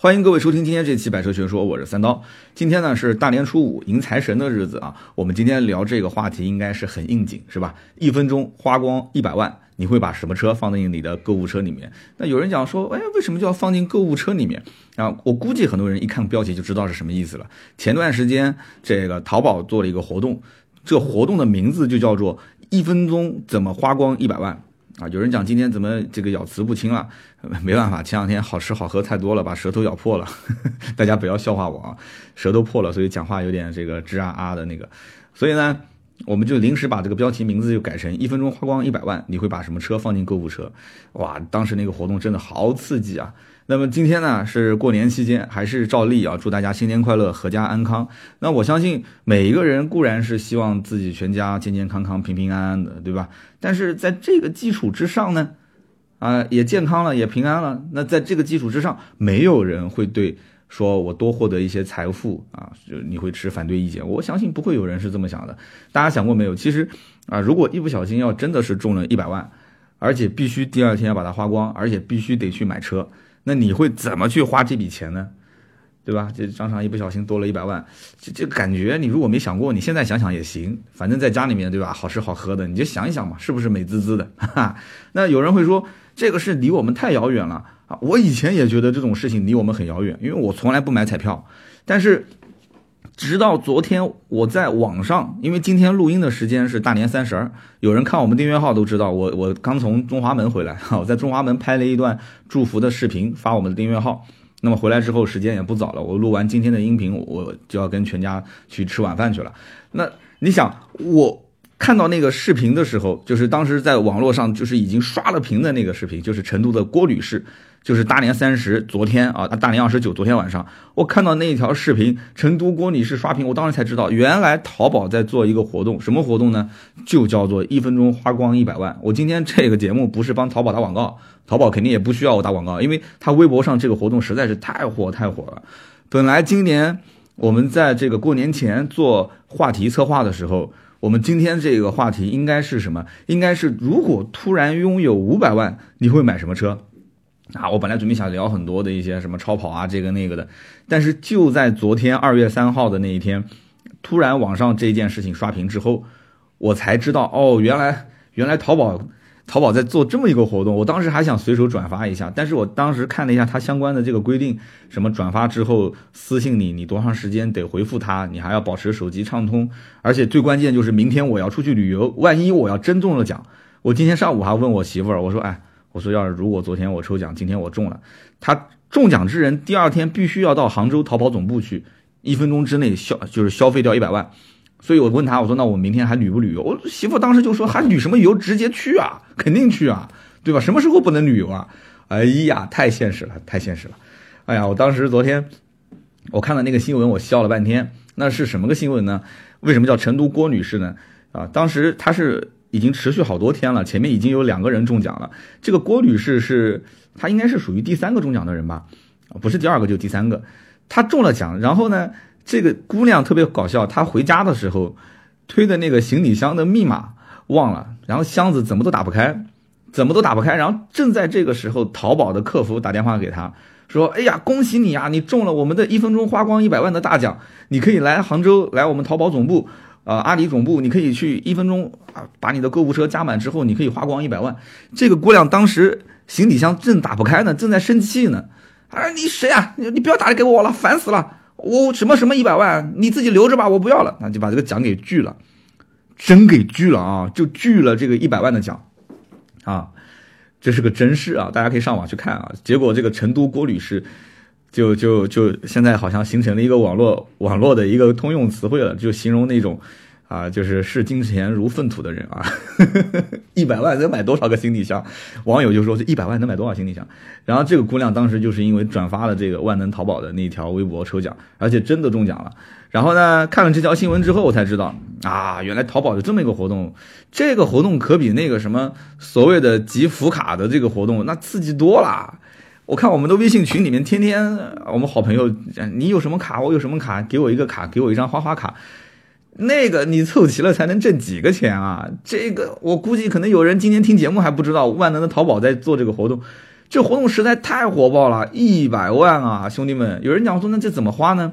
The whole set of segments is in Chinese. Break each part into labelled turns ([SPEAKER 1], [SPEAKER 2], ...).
[SPEAKER 1] 欢迎各位收听今天这期《百车全说》，我是三刀。今天呢是大年初五迎财神的日子啊，我们今天聊这个话题应该是很应景，是吧？一分钟花光一百万，你会把什么车放进你的购物车里面？那有人讲说，哎，为什么就要放进购物车里面？啊，我估计很多人一看标题就知道是什么意思了。前段时间这个淘宝做了一个活动，这活动的名字就叫做“一分钟怎么花光一百万”。啊，有人讲今天怎么这个咬词不清了？没办法，前两天好吃好喝太多了，把舌头咬破了。大家不要笑话我啊，舌头破了，所以讲话有点这个吱啊啊的那个。所以呢，我们就临时把这个标题名字就改成“一分钟花光一百万”，你会把什么车放进购物车？哇，当时那个活动真的好刺激啊！那么今天呢是过年期间，还是照例啊，祝大家新年快乐，阖家安康。那我相信每一个人固然是希望自己全家健健康康、平平安安的，对吧？但是在这个基础之上呢，啊，也健康了，也平安了。那在这个基础之上，没有人会对说我多获得一些财富啊，就你会持反对意见。我相信不会有人是这么想的。大家想过没有？其实啊，如果一不小心要真的是中了一百万，而且必须第二天要把它花光，而且必须得去买车。那你会怎么去花这笔钱呢？对吧？这张常一不小心多了一百万，这这感觉你如果没想过，你现在想想也行。反正在家里面，对吧？好吃好喝的，你就想一想嘛，是不是美滋滋的？哈哈。那有人会说，这个是离我们太遥远了啊！我以前也觉得这种事情离我们很遥远，因为我从来不买彩票，但是。直到昨天，我在网上，因为今天录音的时间是大年三十儿，有人看我们订阅号都知道，我我刚从中华门回来，我在中华门拍了一段祝福的视频发我们的订阅号。那么回来之后时间也不早了，我录完今天的音频，我就要跟全家去吃晚饭去了。那你想，我看到那个视频的时候，就是当时在网络上就是已经刷了屏的那个视频，就是成都的郭女士。就是大年三十，昨天啊，大年二十九，昨天晚上我看到那一条视频，成都郭女士刷屏，我当时才知道，原来淘宝在做一个活动，什么活动呢？就叫做一分钟花光一百万。我今天这个节目不是帮淘宝打广告，淘宝肯定也不需要我打广告，因为他微博上这个活动实在是太火太火了。本来今年我们在这个过年前做话题策划的时候，我们今天这个话题应该是什么？应该是如果突然拥有五百万，你会买什么车？啊，我本来准备想聊很多的一些什么超跑啊，这个那个的，但是就在昨天二月三号的那一天，突然网上这件事情刷屏之后，我才知道哦，原来原来淘宝淘宝在做这么一个活动。我当时还想随手转发一下，但是我当时看了一下它相关的这个规定，什么转发之后私信你，你多长时间得回复他，你还要保持手机畅通，而且最关键就是明天我要出去旅游，万一我要真中了奖，我今天上午还问我媳妇儿，我说哎。我说，要是如果昨天我抽奖，今天我中了，他中奖之人第二天必须要到杭州淘宝总部去，一分钟之内消就是消费掉一百万。所以我问他，我说那我明天还旅不旅游？我媳妇当时就说，还旅什么游？直接去啊，肯定去啊，对吧？什么时候不能旅游啊？哎呀，太现实了，太现实了。哎呀，我当时昨天我看了那个新闻，我笑了半天。那是什么个新闻呢？为什么叫成都郭女士呢？啊，当时她是。已经持续好多天了，前面已经有两个人中奖了。这个郭女士是，她应该是属于第三个中奖的人吧？不是第二个就第三个。她中了奖，然后呢，这个姑娘特别搞笑，她回家的时候推的那个行李箱的密码忘了，然后箱子怎么都打不开，怎么都打不开。然后正在这个时候，淘宝的客服打电话给她，说：“哎呀，恭喜你啊，你中了我们的一分钟花光一百万的大奖，你可以来杭州，来我们淘宝总部。”呃，阿里总部，你可以去一分钟啊，把你的购物车加满之后，你可以花光一百万。这个姑娘当时行李箱正打不开呢，正在生气呢。啊，你谁啊？你你不要打给我了，烦死了！我什么什么一百万，你自己留着吧，我不要了。那就把这个奖给拒了，真给拒了啊，就拒了这个一百万的奖啊，这是个真事啊，大家可以上网去看啊。结果这个成都郭女士。就就就现在好像形成了一个网络网络的一个通用词汇了，就形容那种，啊，就是视金钱如粪土的人啊，一百万能买多少个行李箱？网友就说这一百万能买多少行李箱？然后这个姑娘当时就是因为转发了这个万能淘宝的那条微博抽奖，而且真的中奖了。然后呢，看了这条新闻之后，我才知道啊，原来淘宝有这么一个活动，这个活动可比那个什么所谓的集福卡的这个活动那刺激多了。我看我们的微信群里面，天天我们好朋友，你有什么卡，我有什么卡，给我一个卡，给我一张花花卡，那个你凑齐了才能挣几个钱啊？这个我估计可能有人今天听节目还不知道，万能的淘宝在做这个活动，这活动实在太火爆了，一百万啊，兄弟们！有人讲说那这怎么花呢？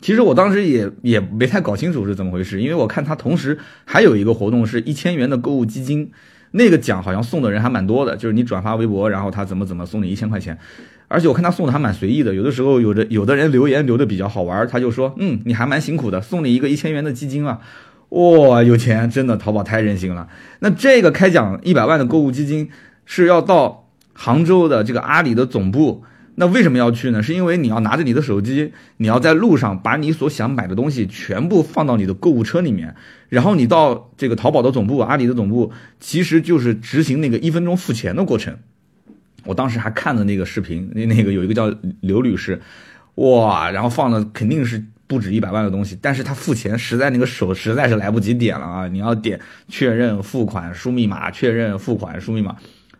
[SPEAKER 1] 其实我当时也也没太搞清楚是怎么回事，因为我看他同时还有一个活动是一千元的购物基金，那个奖好像送的人还蛮多的，就是你转发微博，然后他怎么怎么送你一千块钱，而且我看他送的还蛮随意的，有的时候有的有的人留言留的比较好玩，他就说嗯你还蛮辛苦的，送你一个一千元的基金啊。哇，有钱真的，淘宝太任性了。那这个开奖一百万的购物基金是要到杭州的这个阿里的总部。那为什么要去呢？是因为你要拿着你的手机，你要在路上把你所想买的东西全部放到你的购物车里面，然后你到这个淘宝的总部、阿里的总部，其实就是执行那个一分钟付钱的过程。我当时还看了那个视频，那那个有一个叫刘律师，哇，然后放的肯定是。不止一百万的东西，但是他付钱实在那个手实在是来不及点了啊！你要点确认付款输密码，确认付款输密码。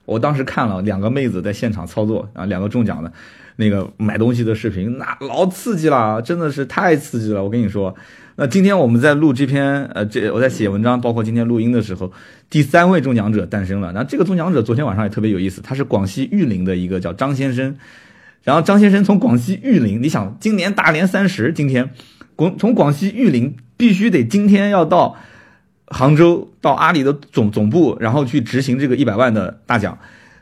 [SPEAKER 1] 我当时看了两个妹子在现场操作啊，两个中奖的，那个买东西的视频，那老刺激了，真的是太刺激了！我跟你说，那今天我们在录这篇呃，这我在写文章，包括今天录音的时候，第三位中奖者诞生了。那这个中奖者昨天晚上也特别有意思，他是广西玉林的一个叫张先生。然后张先生从广西玉林，你想今年大年三十，今天广从广西玉林必须得今天要到杭州，到阿里的总总部，然后去执行这个一百万的大奖。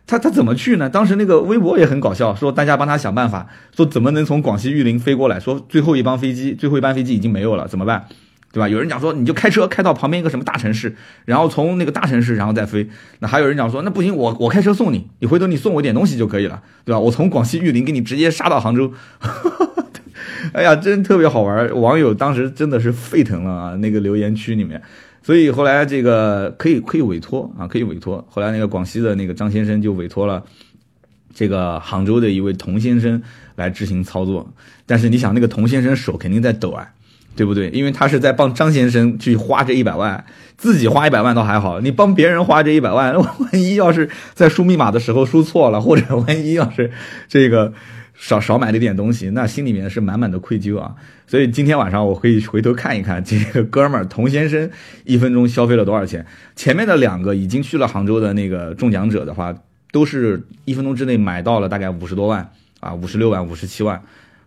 [SPEAKER 1] 他他怎么去呢？当时那个微博也很搞笑，说大家帮他想办法，说怎么能从广西玉林飞过来？说最后一班飞机，最后一班飞机已经没有了，怎么办？对吧？有人讲说，你就开车开到旁边一个什么大城市，然后从那个大城市然后再飞。那还有人讲说，那不行，我我开车送你，你回头你送我点东西就可以了，对吧？我从广西玉林给你直接杀到杭州。哎呀，真特别好玩，网友当时真的是沸腾了啊！那个留言区里面，所以后来这个可以可以委托啊，可以委托。后来那个广西的那个张先生就委托了这个杭州的一位童先生来执行操作。但是你想，那个童先生手肯定在抖啊。对不对？因为他是在帮张先生去花这一百万，自己花一百万倒还好，你帮别人花这一百万，万一要是在输密码的时候输错了，或者万一要是这个少少买了一点东西，那心里面是满满的愧疚啊。所以今天晚上我可以回头看一看这个哥们儿童先生一分钟消费了多少钱。前面的两个已经去了杭州的那个中奖者的话，都是一分钟之内买到了大概五十多万啊，五十六万、五十七万。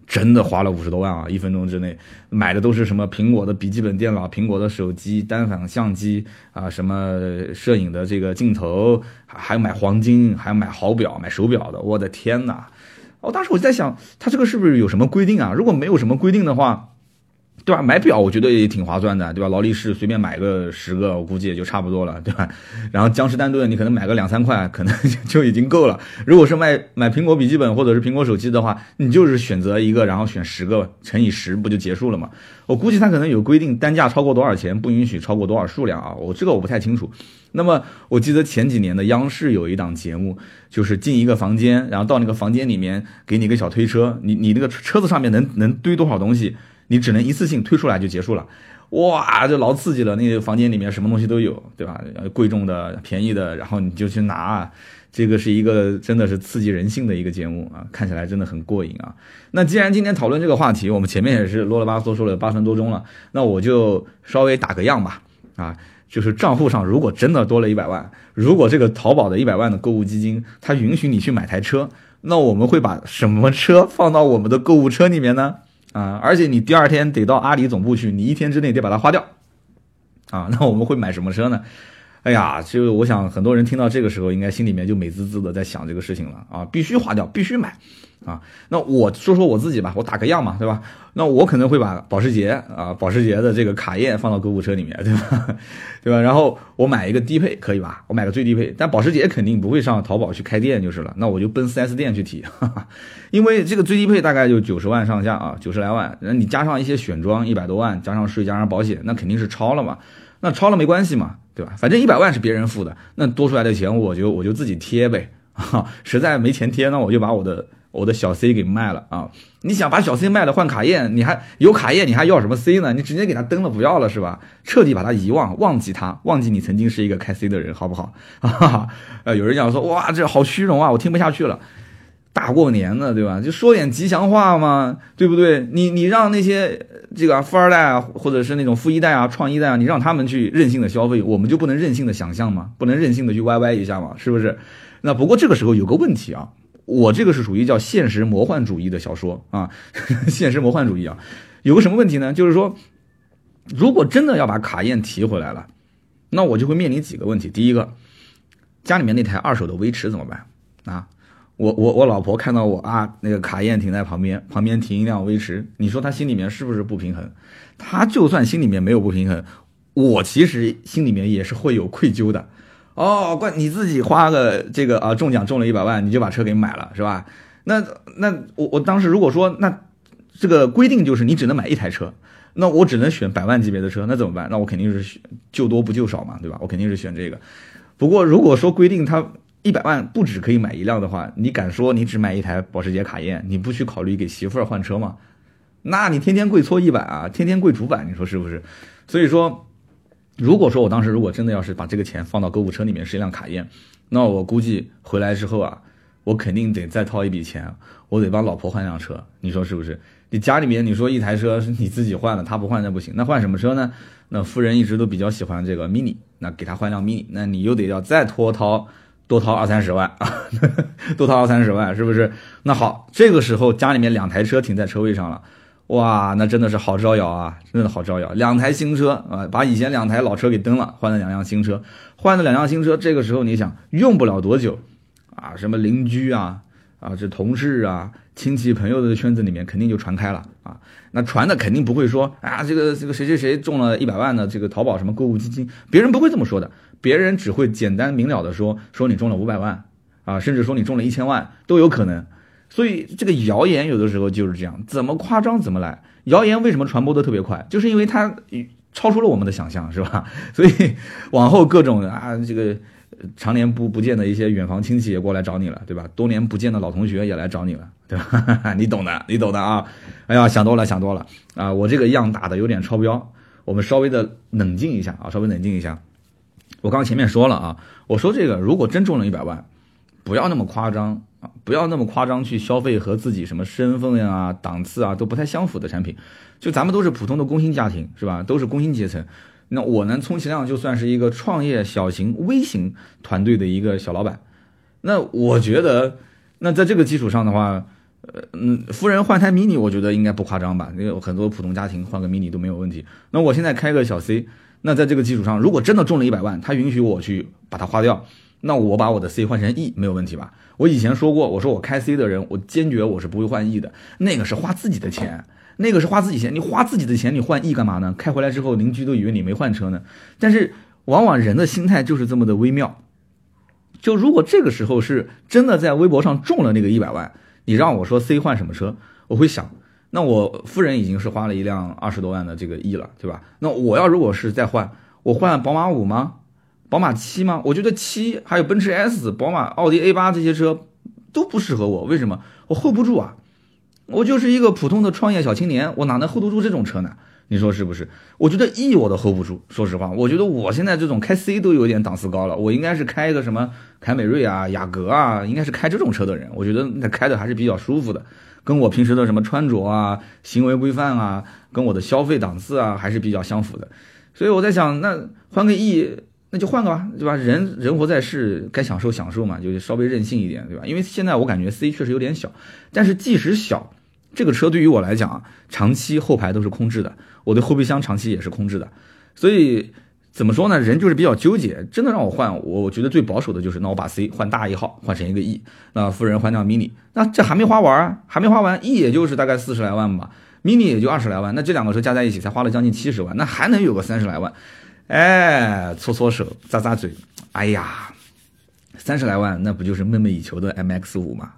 [SPEAKER 1] 真的花了五十多万啊！一分钟之内买的都是什么苹果的笔记本电脑、苹果的手机、单反相机啊，什么摄影的这个镜头，还有买黄金，还买好表、买手表的。我的天哪！我，当时我就在想，他这个是不是有什么规定啊？如果没有什么规定的话。对吧？买表我觉得也挺划算的，对吧？劳力士随便买个十个，我估计也就差不多了，对吧？然后江诗丹顿你可能买个两三块，可能 就已经够了。如果是卖买苹果笔记本或者是苹果手机的话，你就是选择一个，然后选十个乘以十，不就结束了吗？我估计他可能有规定，单价超过多少钱不允许超过多少数量啊？我这个我不太清楚。那么我记得前几年的央视有一档节目，就是进一个房间，然后到那个房间里面给你个小推车，你你那个车子上面能能堆多少东西？你只能一次性推出来就结束了，哇，这老刺激了！那个房间里面什么东西都有，对吧？贵重的、便宜的，然后你就去拿，这个是一个真的是刺激人性的一个节目啊，看起来真的很过瘾啊。那既然今天讨论这个话题，我们前面也是啰里吧嗦说了八分多钟了，那我就稍微打个样吧，啊，就是账户上如果真的多了一百万，如果这个淘宝的一百万的购物基金，它允许你去买台车，那我们会把什么车放到我们的购物车里面呢？啊，而且你第二天得到阿里总部去，你一天之内得把它花掉，啊，那我们会买什么车呢？哎呀，就我想很多人听到这个时候，应该心里面就美滋滋的在想这个事情了啊，必须花掉，必须买。啊，那我说说我自己吧，我打个样嘛，对吧？那我可能会把保时捷啊，保时捷的这个卡宴放到购物车里面，对吧？对吧？然后我买一个低配，可以吧？我买个最低配，但保时捷肯定不会上淘宝去开店就是了，那我就奔 4S 店去提，因为这个最低配大概就九十万上下啊，九十来万，那你加上一些选装一百多万，加上税加上保险，那肯定是超了嘛。那超了没关系嘛，对吧？反正一百万是别人付的，那多出来的钱我就我就自己贴呗。实在没钱贴，那我就把我的。我的小 C 给卖了啊！你想把小 C 卖了换卡宴，你还有卡宴，你还要什么 C 呢？你直接给他登了，不要了是吧？彻底把他遗忘，忘记他，忘记你曾经是一个开 C 的人，好不好？啊，呃，有人讲说，哇，这好虚荣啊，我听不下去了。大过年的，对吧？就说点吉祥话嘛，对不对？你你让那些这个富二代啊，或者是那种富一代啊、创一代啊，你让他们去任性的消费，我们就不能任性的想象吗？不能任性的去歪歪一下吗？是不是？那不过这个时候有个问题啊。我这个是属于叫现实魔幻主义的小说啊，现实魔幻主义啊，有个什么问题呢？就是说，如果真的要把卡宴提回来了，那我就会面临几个问题。第一个，家里面那台二手的威驰怎么办啊？我我我老婆看到我啊，那个卡宴停在旁边，旁边停一辆威驰，你说她心里面是不是不平衡？她就算心里面没有不平衡，我其实心里面也是会有愧疚的。哦，怪你自己花个这个啊中奖中了一百万，你就把车给买了是吧？那那我我当时如果说那这个规定就是你只能买一台车，那我只能选百万级别的车，那怎么办？那我肯定是选救多不救少嘛，对吧？我肯定是选这个。不过如果说规定它。一百万不止可以买一辆的话，你敢说你只买一台保时捷卡宴，你不去考虑给媳妇儿换车吗？那你天天跪搓衣板啊，天天跪主板，你说是不是？所以说，如果说我当时如果真的要是把这个钱放到购物车里面是一辆卡宴，那我估计回来之后啊，我肯定得再掏一笔钱，我得帮老婆换辆车，你说是不是？你家里面你说一台车是你自己换了，他不换那不行，那换什么车呢？那夫人一直都比较喜欢这个 mini，那给他换辆 mini，那你又得要再拖掏。多掏二三十万啊，多掏二三十万，是不是？那好，这个时候家里面两台车停在车位上了，哇，那真的是好招摇啊，真的好招摇。两台新车啊，把以前两台老车给蹬了，换了两辆新车，换了两辆新车。这个时候你想，用不了多久啊，什么邻居啊，啊，这同事啊，亲戚朋友的圈子里面肯定就传开了啊。那传的肯定不会说啊，这个这个谁谁谁中了一百万的这个淘宝什么购物基金，别人不会这么说的。别人只会简单明了的说说你中了五百万啊，甚至说你中了一千万都有可能，所以这个谣言有的时候就是这样，怎么夸张怎么来。谣言为什么传播的特别快？就是因为它超出了我们的想象，是吧？所以往后各种啊，这个常年不不见的一些远房亲戚也过来找你了，对吧？多年不见的老同学也来找你了，对吧？你懂的，你懂的啊！哎呀，想多了，想多了啊！我这个样打的有点超标，我们稍微的冷静一下啊，稍微冷静一下。我刚刚前面说了啊，我说这个如果真中了一百万，不要那么夸张啊，不要那么夸张去消费和自己什么身份呀、档次啊都不太相符的产品。就咱们都是普通的工薪家庭，是吧？都是工薪阶层。那我呢，充其量就算是一个创业小型微型团队的一个小老板。那我觉得，那在这个基础上的话，呃嗯，夫人换台 mini，我觉得应该不夸张吧？因为很多普通家庭换个 mini 都没有问题。那我现在开个小 C。那在这个基础上，如果真的中了一百万，他允许我去把它花掉，那我把我的 C 换成 E 没有问题吧？我以前说过，我说我开 C 的人，我坚决我是不会换 E 的，那个是花自己的钱，那个是花自己钱，你花自己的钱，你换 E 干嘛呢？开回来之后，邻居都以为你没换车呢。但是往往人的心态就是这么的微妙，就如果这个时候是真的在微博上中了那个一百万，你让我说 C 换什么车，我会想。那我夫人已经是花了一辆二十多万的这个 E 了，对吧？那我要如果是再换，我换宝马五吗？宝马七吗？我觉得七还有奔驰 S、宝马、奥迪 A 八这些车都不适合我，为什么？我 hold 不住啊！我就是一个普通的创业小青年，我哪能 hold 得住这种车呢？你说是不是？我觉得 E 我都 hold 不住，说实话，我觉得我现在这种开 C 都有点档次高了，我应该是开一个什么凯美瑞啊、雅阁啊，应该是开这种车的人，我觉得那开的还是比较舒服的。跟我平时的什么穿着啊、行为规范啊，跟我的消费档次啊，还是比较相符的。所以我在想，那换个 E，那就换个吧，对吧？人人活在世，该享受享受嘛，就稍微任性一点，对吧？因为现在我感觉 C 确实有点小，但是即使小，这个车对于我来讲，长期后排都是空置的，我的后备箱长期也是空置的，所以。怎么说呢？人就是比较纠结。真的让我换，我我觉得最保守的就是，那我把 C 换大一号，换成一个 E。那夫人换辆 mini，那这还没花完啊，还没花完。E 也就是大概四十来万吧，mini 也就二十来万。那这两个车加在一起才花了将近七十万，那还能有个三十来万。哎，搓搓手，咂咂嘴，哎呀，三十来万，那不就是梦寐以求的 MX 五吗？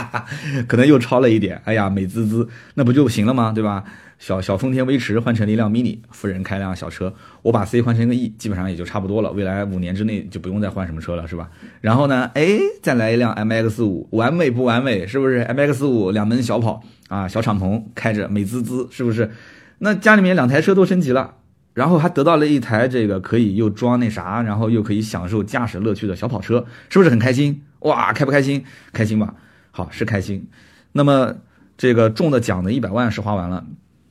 [SPEAKER 1] 可能又超了一点。哎呀，美滋滋，那不就行了吗？对吧？小小丰田威驰换成了一辆 mini，夫人开辆小车，我把 C 换成个 E，基本上也就差不多了。未来五年之内就不用再换什么车了，是吧？然后呢，哎，再来一辆 MX 五，完美不完美？是不是？MX 五两门小跑啊，小敞篷开着美滋滋，是不是？那家里面两台车都升级了，然后还得到了一台这个可以又装那啥，然后又可以享受驾驶乐趣的小跑车，是不是很开心？哇，开不开心？开心吧？好，是开心。那么这个中的奖的一百万是花完了。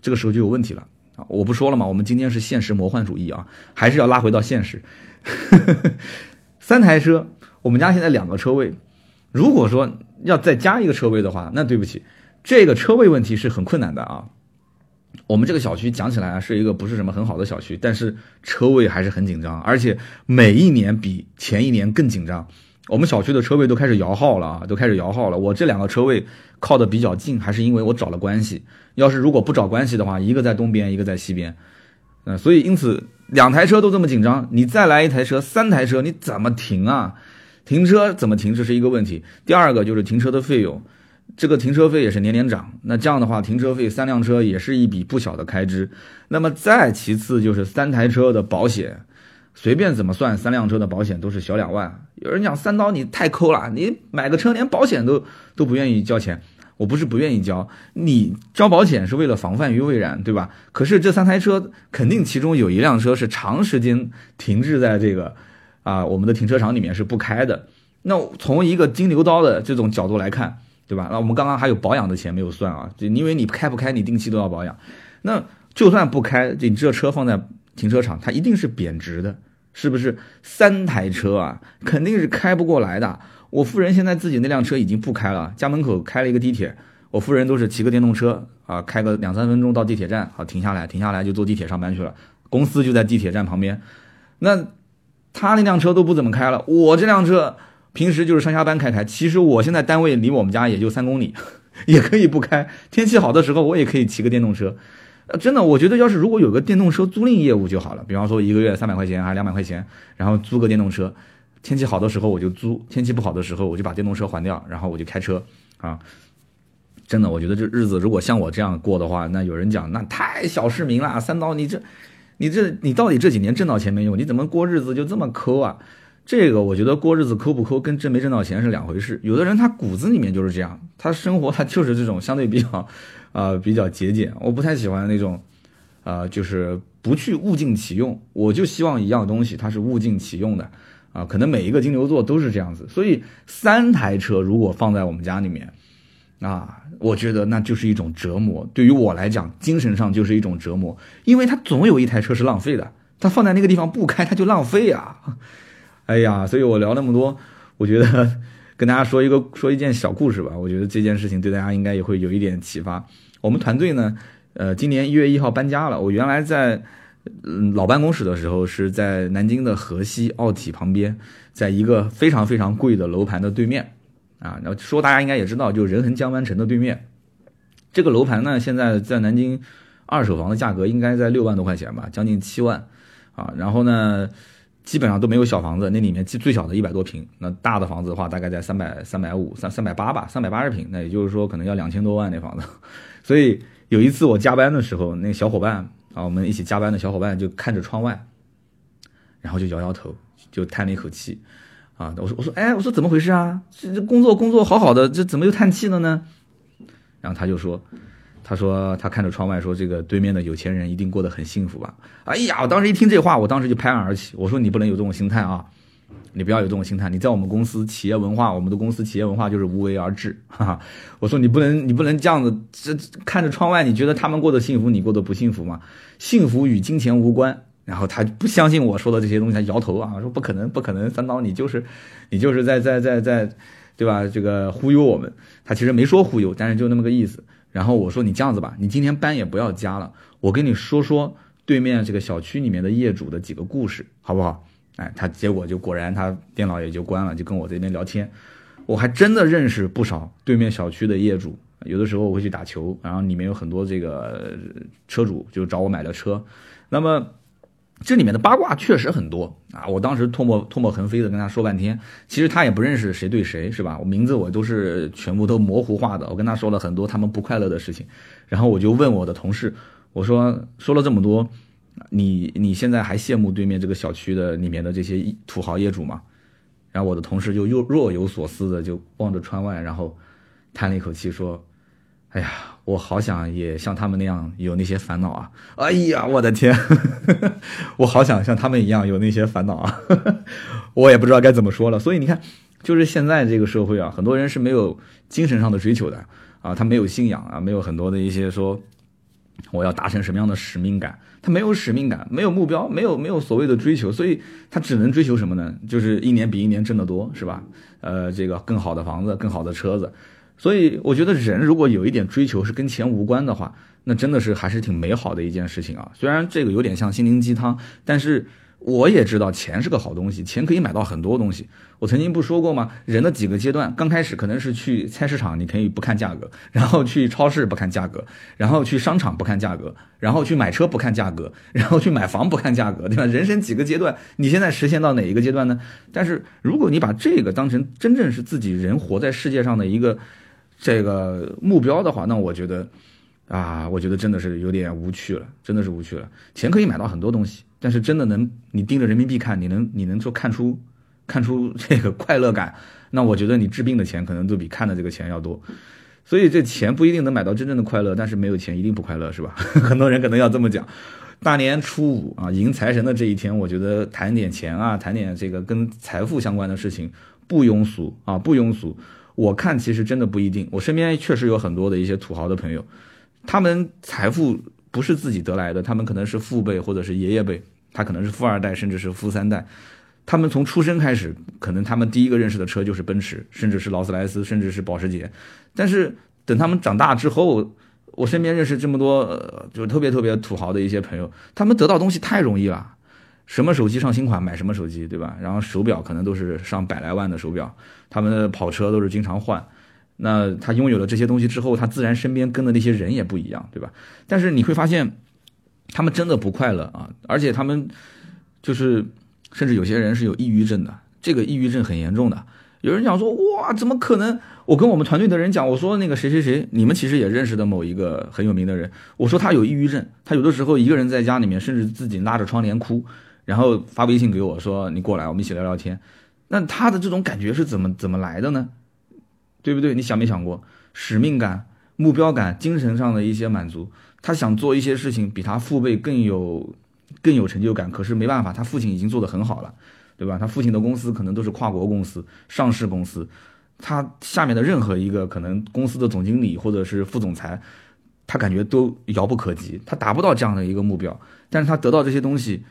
[SPEAKER 1] 这个时候就有问题了啊！我不说了吗？我们今天是现实魔幻主义啊，还是要拉回到现实。三台车，我们家现在两个车位，如果说要再加一个车位的话，那对不起，这个车位问题是很困难的啊。我们这个小区讲起来啊，是一个不是什么很好的小区，但是车位还是很紧张，而且每一年比前一年更紧张。我们小区的车位都开始摇号了啊，都开始摇号了。我这两个车位靠的比较近，还是因为我找了关系。要是如果不找关系的话，一个在东边，一个在西边，嗯，所以因此两台车都这么紧张，你再来一台车，三台车你怎么停啊？停车怎么停这是一个问题。第二个就是停车的费用。这个停车费也是年年涨，那这样的话，停车费三辆车也是一笔不小的开支。那么再其次就是三台车的保险，随便怎么算，三辆车的保险都是小两万。有人讲三刀你太抠了，你买个车连保险都都不愿意交钱。我不是不愿意交，你交保险是为了防范于未然，对吧？可是这三台车肯定其中有一辆车是长时间停滞在这个啊我们的停车场里面是不开的。那从一个金牛刀的这种角度来看。对吧？那我们刚刚还有保养的钱没有算啊，就因为你开不开，你定期都要保养。那就算不开，你这车放在停车场，它一定是贬值的，是不是？三台车啊，肯定是开不过来的。我夫人现在自己那辆车已经不开了，家门口开了一个地铁，我夫人都是？骑个电动车啊，开个两三分钟到地铁站，好停下来，停下来就坐地铁上班去了。公司就在地铁站旁边，那他那辆车都不怎么开了，我这辆车。平时就是？上下班开开，其实我现在单位离我们家也就三公里，也可以不开。天气好的时候，我也可以骑个电动车。呃，真的，我觉得要是如果有个电动车租赁业务就好了。比方说一个月三百块钱还是两百块钱，然后租个电动车，天气好的时候我就租，天气不好的时候我就把电动车还掉，然后我就开车啊。真的，我觉得这日子如果像我这样过的话，那有人讲那太小市民了。三刀，你这，你这，你到底这几年挣到钱没有？你怎么过日子就这么抠啊？这个我觉得过日子抠不抠跟挣没挣到钱是两回事。有的人他骨子里面就是这样，他生活他就是这种相对比较，呃比较节俭。我不太喜欢那种，呃就是不去物尽其用。我就希望一样东西它是物尽其用的，啊可能每一个金牛座都是这样子。所以三台车如果放在我们家里面，啊我觉得那就是一种折磨。对于我来讲，精神上就是一种折磨，因为它总有一台车是浪费的，它放在那个地方不开它就浪费啊。哎呀，所以我聊那么多，我觉得 跟大家说一个说一件小故事吧。我觉得这件事情对大家应该也会有一点启发。我们团队呢，呃，今年一月一号搬家了。我原来在嗯老办公室的时候是在南京的河西奥体旁边，在一个非常非常贵的楼盘的对面啊。然后说大家应该也知道，就仁恒江湾城的对面，这个楼盘呢，现在在南京二手房的价格应该在六万多块钱吧，将近七万啊。然后呢？基本上都没有小房子，那里面最最小的一百多平，那大的房子的话，大概在三百三百五三三百八吧，三百八十平，那也就是说可能要两千多万那房子。所以有一次我加班的时候，那个小伙伴啊，我们一起加班的小伙伴就看着窗外，然后就摇摇头，就叹了一口气，啊，我说我说哎，我说怎么回事啊？这这工作工作好好的，这怎么又叹气了呢？然后他就说。他说：“他看着窗外，说这个对面的有钱人一定过得很幸福吧？”哎呀，我当时一听这话，我当时就拍案而起。我说：“你不能有这种心态啊！你不要有这种心态。你在我们公司企业文化，我们的公司企业文化就是无为而治。哈哈，我说你不能，你不能这样子。这看着窗外，你觉得他们过得幸福，你过得不幸福吗？幸福与金钱无关。然后他不相信我说的这些东西，他摇头啊，说不可能，不可能。三刀，你就是，你就是在在在在，对吧？这个忽悠我们。他其实没说忽悠，但是就那么个意思。”然后我说你这样子吧，你今天班也不要加了，我跟你说说对面这个小区里面的业主的几个故事，好不好？哎，他结果就果然他电脑也就关了，就跟我这边聊天。我还真的认识不少对面小区的业主，有的时候我会去打球，然后里面有很多这个车主就找我买了车，那么。这里面的八卦确实很多啊！我当时唾沫唾沫横飞的跟他说半天，其实他也不认识谁对谁，是吧？我名字我都是全部都模糊化的。我跟他说了很多他们不快乐的事情，然后我就问我的同事，我说说了这么多，你你现在还羡慕对面这个小区的里面的这些土豪业主吗？然后我的同事就又若有所思的就望着窗外，然后叹了一口气说。哎呀，我好想也像他们那样有那些烦恼啊！哎呀，我的天，我好想像他们一样有那些烦恼啊！我也不知道该怎么说了。所以你看，就是现在这个社会啊，很多人是没有精神上的追求的啊，他没有信仰啊，没有很多的一些说我要达成什么样的使命感？他没有使命感，没有目标，没有没有所谓的追求，所以他只能追求什么呢？就是一年比一年挣得多，是吧？呃，这个更好的房子，更好的车子。所以我觉得人如果有一点追求是跟钱无关的话，那真的是还是挺美好的一件事情啊。虽然这个有点像心灵鸡汤，但是。我也知道钱是个好东西，钱可以买到很多东西。我曾经不说过吗？人的几个阶段，刚开始可能是去菜市场，你可以不看价格；然后去超市不看价格；然后去商场不看价格；然后去买车不看价格；然后去买房不看价格，对吧？人生几个阶段，你现在实现到哪一个阶段呢？但是如果你把这个当成真正是自己人活在世界上的一个这个目标的话，那我觉得啊，我觉得真的是有点无趣了，真的是无趣了。钱可以买到很多东西。但是真的能，你盯着人民币看，你能你能说看出看出这个快乐感？那我觉得你治病的钱可能都比看的这个钱要多。所以这钱不一定能买到真正的快乐，但是没有钱一定不快乐，是吧？很多人可能要这么讲。大年初五啊，迎财神的这一天，我觉得谈点钱啊，谈点这个跟财富相关的事情不庸俗啊，不庸俗。我看其实真的不一定，我身边确实有很多的一些土豪的朋友，他们财富不是自己得来的，他们可能是父辈或者是爷爷辈。他可能是富二代，甚至是富三代，他们从出生开始，可能他们第一个认识的车就是奔驰，甚至是劳斯莱斯，甚至是保时捷。但是等他们长大之后，我身边认识这么多，呃，就特别特别土豪的一些朋友，他们得到东西太容易了，什么手机上新款买什么手机，对吧？然后手表可能都是上百来万的手表，他们的跑车都是经常换。那他拥有了这些东西之后，他自然身边跟的那些人也不一样，对吧？但是你会发现。他们真的不快乐啊，而且他们就是，甚至有些人是有抑郁症的，这个抑郁症很严重的。有人讲说，哇，怎么可能？我跟我们团队的人讲，我说那个谁谁谁，你们其实也认识的某一个很有名的人，我说他有抑郁症，他有的时候一个人在家里面，甚至自己拉着窗帘哭，然后发微信给我说，你过来，我们一起聊聊天。那他的这种感觉是怎么怎么来的呢？对不对？你想没想过使命感、目标感、精神上的一些满足？他想做一些事情比他父辈更有更有成就感，可是没办法，他父亲已经做得很好了，对吧？他父亲的公司可能都是跨国公司、上市公司，他下面的任何一个可能公司的总经理或者是副总裁，他感觉都遥不可及，他达不到这样的一个目标，但是他得到这些东西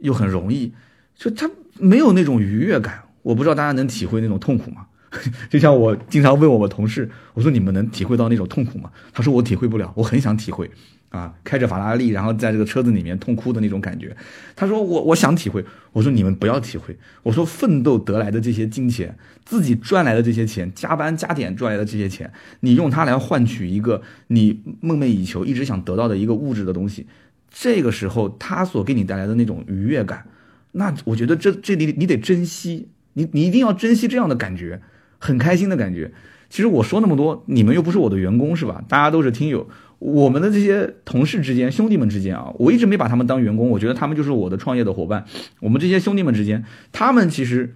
[SPEAKER 1] 又很容易，就他没有那种愉悦感。我不知道大家能体会那种痛苦吗？就像我经常问我们同事，我说你们能体会到那种痛苦吗？他说我体会不了，我很想体会，啊，开着法拉利，然后在这个车子里面痛哭的那种感觉。他说我我想体会，我说你们不要体会，我说奋斗得来的这些金钱，自己赚来的这些钱，加班加点赚来的这些钱，你用它来换取一个你梦寐以求、一直想得到的一个物质的东西，这个时候它所给你带来的那种愉悦感，那我觉得这这里你得珍惜，你你一定要珍惜这样的感觉。很开心的感觉。其实我说那么多，你们又不是我的员工，是吧？大家都是听友。我们的这些同事之间、兄弟们之间啊，我一直没把他们当员工，我觉得他们就是我的创业的伙伴。我们这些兄弟们之间，他们其实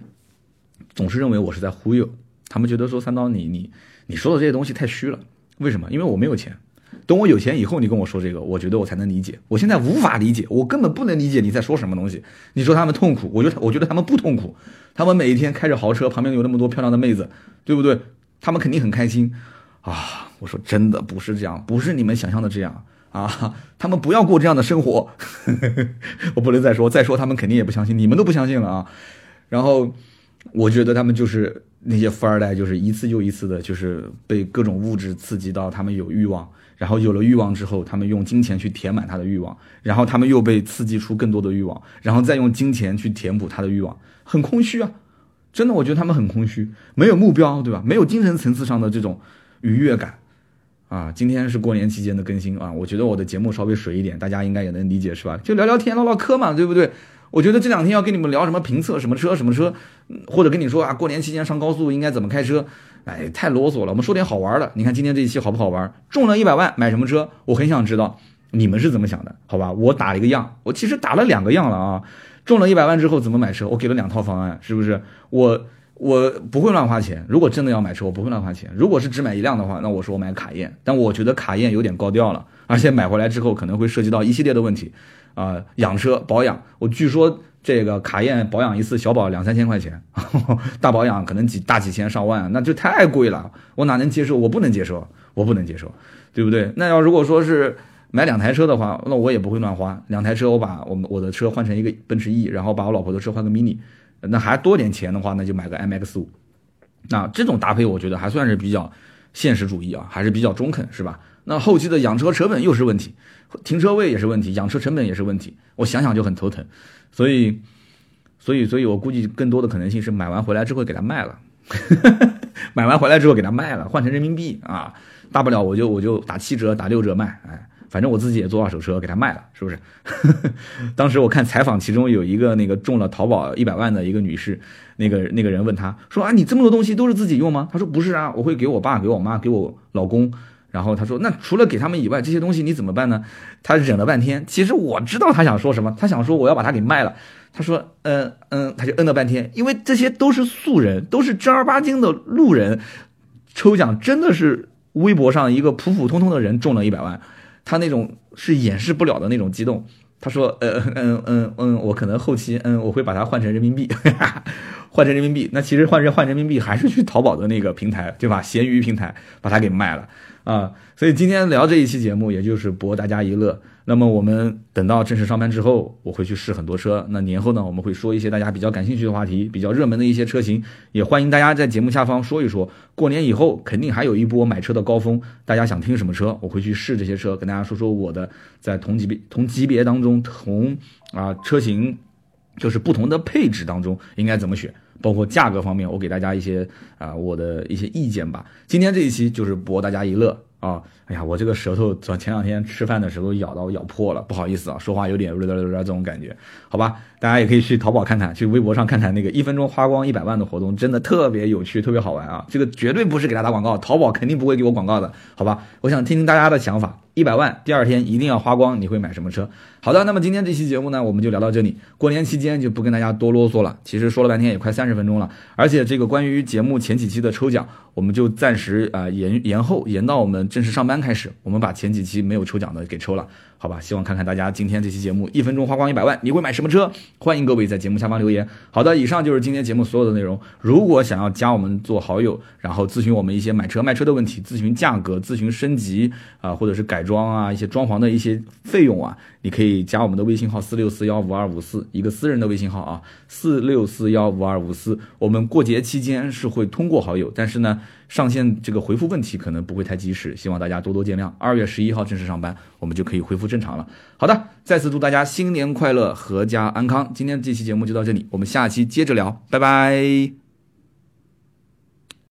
[SPEAKER 1] 总是认为我是在忽悠。他们觉得说三刀，你你你说的这些东西太虚了。为什么？因为我没有钱。等我有钱以后，你跟我说这个，我觉得我才能理解。我现在无法理解，我根本不能理解你在说什么东西。你说他们痛苦，我觉得我觉得他们不痛苦。他们每一天开着豪车，旁边有那么多漂亮的妹子，对不对？他们肯定很开心啊！我说真的不是这样，不是你们想象的这样啊！他们不要过这样的生活。我不能再说，再说他们肯定也不相信，你们都不相信了啊！然后我觉得他们就是那些富二代，就是一次又一次的，就是被各种物质刺激到，他们有欲望。然后有了欲望之后，他们用金钱去填满他的欲望，然后他们又被刺激出更多的欲望，然后再用金钱去填补他的欲望，很空虚啊！真的，我觉得他们很空虚，没有目标，对吧？没有精神层次上的这种愉悦感啊！今天是过年期间的更新啊，我觉得我的节目稍微水一点，大家应该也能理解，是吧？就聊聊天、唠唠嗑嘛，对不对？我觉得这两天要跟你们聊什么评测什么车什么车，或者跟你说啊，过年期间上高速应该怎么开车。哎，太啰嗦了。我们说点好玩的。你看今天这一期好不好玩？中了一百万买什么车？我很想知道你们是怎么想的，好吧？我打了一个样，我其实打了两个样了啊。中了一百万之后怎么买车？我给了两套方案，是不是？我我不会乱花钱。如果真的要买车，我不会乱花钱。如果是只买一辆的话，那我说我买卡宴。但我觉得卡宴有点高调了，而且买回来之后可能会涉及到一系列的问题啊，养车保养。我据说。这个卡宴保养一次小保两三千块钱，大保养可能几大几千上万，那就太贵了，我哪能接受？我不能接受，我不能接受，对不对？那要如果说是买两台车的话，那我也不会乱花。两台车，我把我们我的车换成一个奔驰 E，然后把我老婆的车换个 Mini，那还多点钱的话，那就买个 MX 五。那这种搭配，我觉得还算是比较现实主义啊，还是比较中肯，是吧？那后期的养车成本又是问题，停车位也是问题，养车成本也是问题，我想想就很头疼。所以，所以，所以我估计更多的可能性是买完回来之后给他卖了，买完回来之后给他卖了，换成人民币啊，大不了我就我就打七折、打六折卖，哎。反正我自己也做二手车，给他卖了，是不是？当时我看采访，其中有一个那个中了淘宝一百万的一个女士，那个那个人问他说：“啊，你这么多东西都是自己用吗？”他说：“不是啊，我会给我爸、给我妈、给我老公。”然后他说：“那除了给他们以外，这些东西你怎么办呢？”他忍了半天，其实我知道他想说什么，他想说我要把它给卖了。他说：“嗯嗯，他就嗯了半天，因为这些都是素人，都是正儿八经的路人，抽奖真的是微博上一个普普通通的人中了一百万。”他那种是掩饰不了的那种激动。他说：“呃，嗯嗯嗯，我可能后期，嗯，我会把它换成人民币，换成人民币。那其实换成换人民币还是去淘宝的那个平台，对吧？闲鱼平台把它给卖了啊。所以今天聊这一期节目，也就是博大家一乐。”那么我们等到正式上班之后，我会去试很多车。那年后呢，我们会说一些大家比较感兴趣的话题，比较热门的一些车型，也欢迎大家在节目下方说一说。过年以后肯定还有一波买车的高峰，大家想听什么车，我会去试这些车，跟大家说说我的在同级别同级别当中同啊车型，就是不同的配置当中应该怎么选，包括价格方面，我给大家一些啊我的一些意见吧。今天这一期就是博大家一乐。啊，哎呀，我这个舌头前前两天吃饭的时候咬到咬破了，不好意思啊，说话有点有点有点这种感觉，好吧，大家也可以去淘宝看看，去微博上看看那个一分钟花光一百万的活动，真的特别有趣，特别好玩啊！这个绝对不是给他打广告，淘宝肯定不会给我广告的，好吧？我想听听大家的想法。一百万，第二天一定要花光，你会买什么车？好的，那么今天这期节目呢，我们就聊到这里。过年期间就不跟大家多啰嗦了，其实说了半天也快三十分钟了，而且这个关于节目前几期的抽奖，我们就暂时啊延延后，延到我们正式上班刚开始，我们把前几期没有抽奖的给抽了。好吧，希望看看大家今天这期节目一分钟花光一百万，你会买什么车？欢迎各位在节目下方留言。好的，以上就是今天节目所有的内容。如果想要加我们做好友，然后咨询我们一些买车卖车的问题，咨询价格，咨询升级啊，或者是改装啊，一些装潢的一些费用啊，你可以加我们的微信号四六四幺五二五四，一个私人的微信号啊，四六四幺五二五四。我们过节期间是会通过好友，但是呢。上线这个回复问题可能不会太及时，希望大家多多见谅。二月十一号正式上班，我们就可以恢复正常了。好的，再次祝大家新年快乐，阖家安康。今天这期节目就到这里，我们下期接着聊，拜拜。